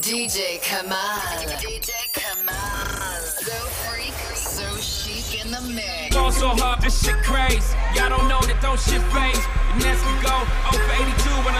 DJ Kamal. DJ Kamal. So freak, so chic in the mix. Fall so hard, this shit crazy. Y'all don't know that don't shit phase. And as we go, 0 for 82 when I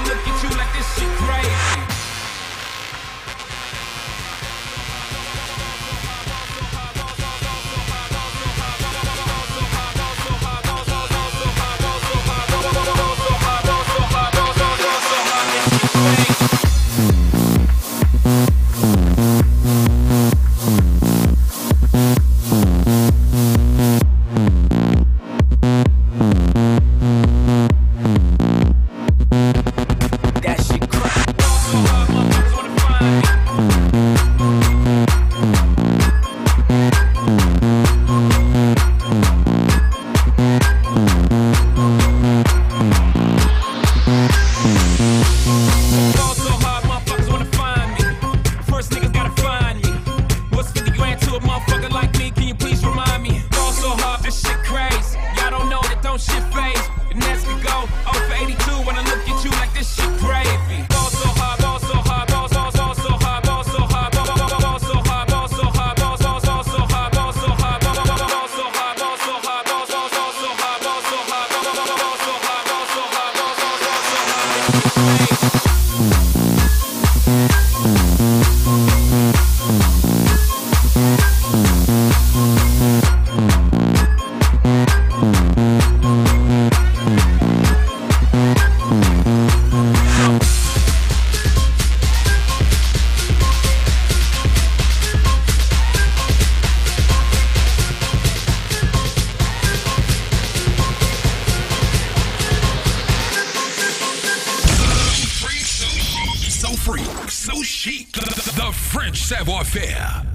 50 to a motherfucker like me? Can you please remind me? Fall so hard, this shit crazy. Y'all don't know that don't shit phase. And as we go, 0 for 82 when I look at you like this shit gravy. Fall so hard, ball so hard, ball so So free, so chic. The French savoir faire.